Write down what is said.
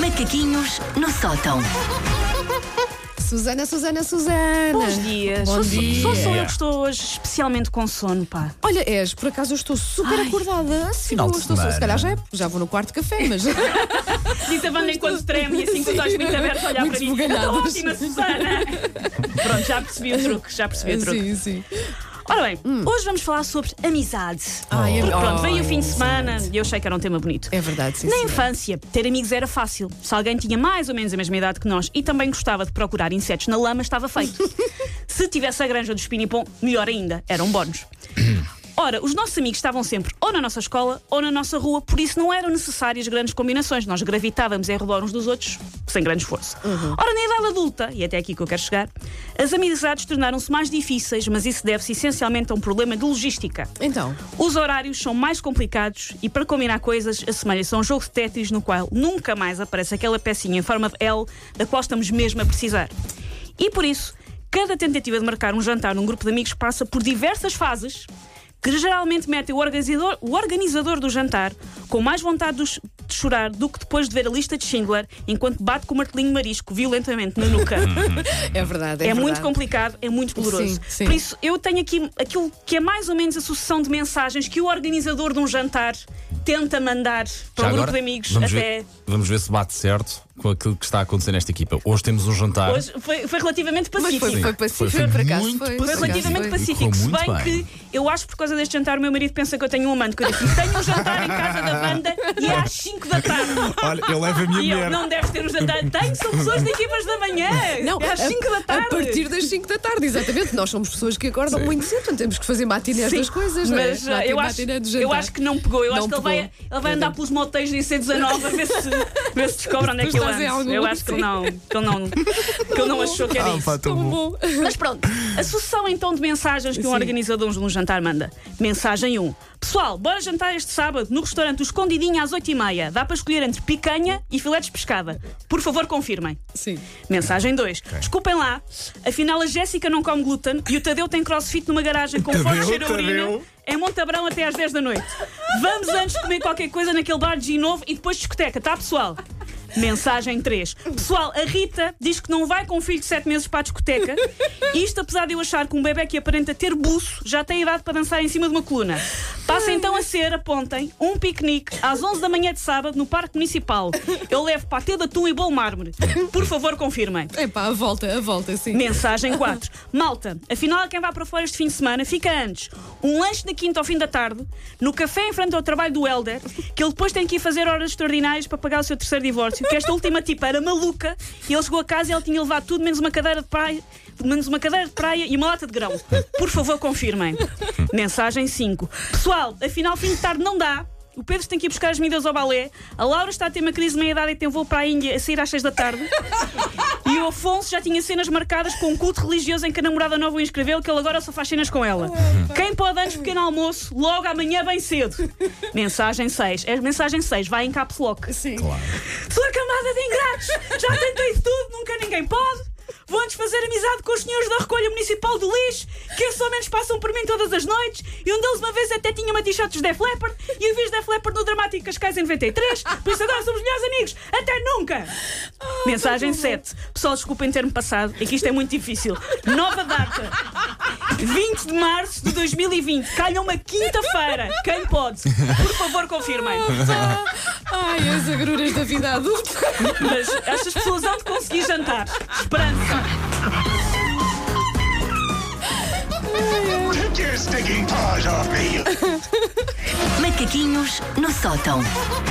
Macaquinhos no sótão. Susana, Susana, Susana. Bons dias. Bom só, dia. só sou eu que estou hoje especialmente com sono, pá. Olha, és, por acaso eu estou super Ai. acordada. Sim, Final de estou, semana. se calhar já, é- já vou no quarto café, mas. Diz a banda enquanto treme e assim com os olhos muito abertos a olhar Muito para mim. Ótima, Susana! Pronto, já percebi o truque, já percebi o truque. sim, sim. Ora bem, hoje vamos falar sobre amizade. Ai, Porque pronto, veio o fim de semana e eu achei que era um tema bonito. É verdade, sim. Na infância, ter amigos era fácil. Se alguém tinha mais ou menos a mesma idade que nós e também gostava de procurar insetos na lama, estava feito. Se tivesse a granja do Espinipom, melhor ainda, era um bónus. Ora, os nossos amigos estavam sempre ou na nossa escola ou na nossa rua, por isso não eram necessárias grandes combinações. Nós gravitávamos em redor uns dos outros sem grande esforço. Ora, na idade adulta, e até aqui que eu quero chegar, as amizades tornaram-se mais difíceis, mas isso deve-se essencialmente a um problema de logística. Então, Os horários são mais complicados e para combinar coisas assemelha-se a um jogo de Tetris no qual nunca mais aparece aquela pecinha em forma de L da qual estamos mesmo a precisar. E por isso, cada tentativa de marcar um jantar num grupo de amigos passa por diversas fases que geralmente metem o organizador, o organizador do jantar com mais vontade de ch- de chorar do que depois de ver a lista de Schindler enquanto bate com o martelinho marisco violentamente na nuca. é verdade. É, É, muito verdade. complicado, é muito doloroso. Sim, sim. Por isso, eu tenho aqui aquilo que é mais ou menos a sucessão de mensagens que o organizador de um jantar tenta mandar para Já um grupo de amigos vamos até. Ver, vamos ver se bate certo com aquilo que está a acontecer nesta equipa. Hoje temos um jantar. Hoje foi, foi relativamente Mas pacífico. foi, foi pacífico, Foi- foi por acaso. muito foi, Foi relativamente foi. pacífico, se bem, bem. que eu acho que por causa deste jantar o meu marido pensa que eu tenho um amante. Que eu disse, tenho um jantar em casa da banda e é às 5 da tarde. Olha, eu levo a minha E eu, mulher. não deves ter um jantar. Tenho, são pessoas de equipas da manhã. Não, é às a- 5 da tarde. A partir das 5 da tarde, exatamente. Nós somos pessoas que acordam Sim. muito cedo, portanto temos que fazer matinés Sim, das coisas, não é? mas uh, Mati- eu, acho, eu acho que não pegou. Eu Não acho que ele pegou. vai, ele vai andar pelos motéis de IC19 a ver se, ver se descobre onde é que ele Estás anda. algum, Eu acho que ele não, que ele não, que ele não achou que era Ah, isso. pá, tão bom. bom. Mas pronto, a sucessão então de mensagens que um Sim. organizador de um jantar manda. Mensagem 1. Pessoal, bora jantar este sábado no restaurante O Escondidinho às 8h30. Dá para escolher entre picanha e filetes de pescada. Por favor, confirmem. Sim. Mensagem 2. Desculpem lá, afinal a Jéssica não come glúten e o Tadeu tem crossfit numa garagem com forte cheiro a urina em Montabrão até às 10 da noite. Vamos antes comer qualquer coisa naquele bar de novo e depois discoteca, tá pessoal? Mensagem 3. Pessoal, a Rita diz que não vai com um filho de 7 meses para a discoteca. Isto apesar de eu achar que um bebê que aparenta ter buço já tem idade para dançar em cima de uma coluna. Passa então a ser, apontem, um piquenique às 11 da manhã de sábado no Parque Municipal. Eu levo patê de atum e bolo mármore. Por favor, confirmem. É pá, a volta, a volta, sim. Mensagem 4. Malta, afinal, quem vai para fora este fim de semana fica antes. Um lanche na quinta ao fim da tarde, no café em frente ao trabalho do Helder, que ele depois tem que ir fazer horas extraordinárias para pagar o seu terceiro divórcio. Que esta última tipa era maluca e ele chegou a casa e ele tinha levado tudo menos uma cadeira de praia. Menos uma cadeira de praia e uma lata de grão. Por favor, confirmem. Mensagem 5. Pessoal, afinal, fim de tarde não dá. O Pedro tem que ir buscar as medidas ao balé. A Laura está a ter uma crise de meia-idade e tem voo para a Índia a sair às 6 da tarde. E o Afonso já tinha cenas marcadas com um culto religioso em que a namorada nova o inscreveu, que ele agora só faz cenas com ela. Quem pode antes pequeno almoço, logo amanhã bem cedo. Mensagem 6. É mensagem 6, vai em caps lock. Sim. Sua camada de ingratos! Já tentei de tudo, nunca ninguém pode! Vou antes fazer amizade com os senhores da recolha municipal do lixo, que esses ao menos passam por mim todas as noites, e um deles uma vez até tinha uma t-shirt de Def Leppard, e eu vi os Def Leppard no Dramático Cascais em 93, por isso agora somos melhores amigos! Até nunca! Mensagem 7. Pessoal, desculpem ter-me passado, é que isto é muito difícil. Nova data. 20 de março de 2020. Calha uma quinta-feira. Quem pode? Por favor, confirmem. Ai, as agruras da vida adulta. Mas estas pessoas hão de conseguir jantar. Esperança. Take your stinking paws off me, you Macaquinhos no sótão.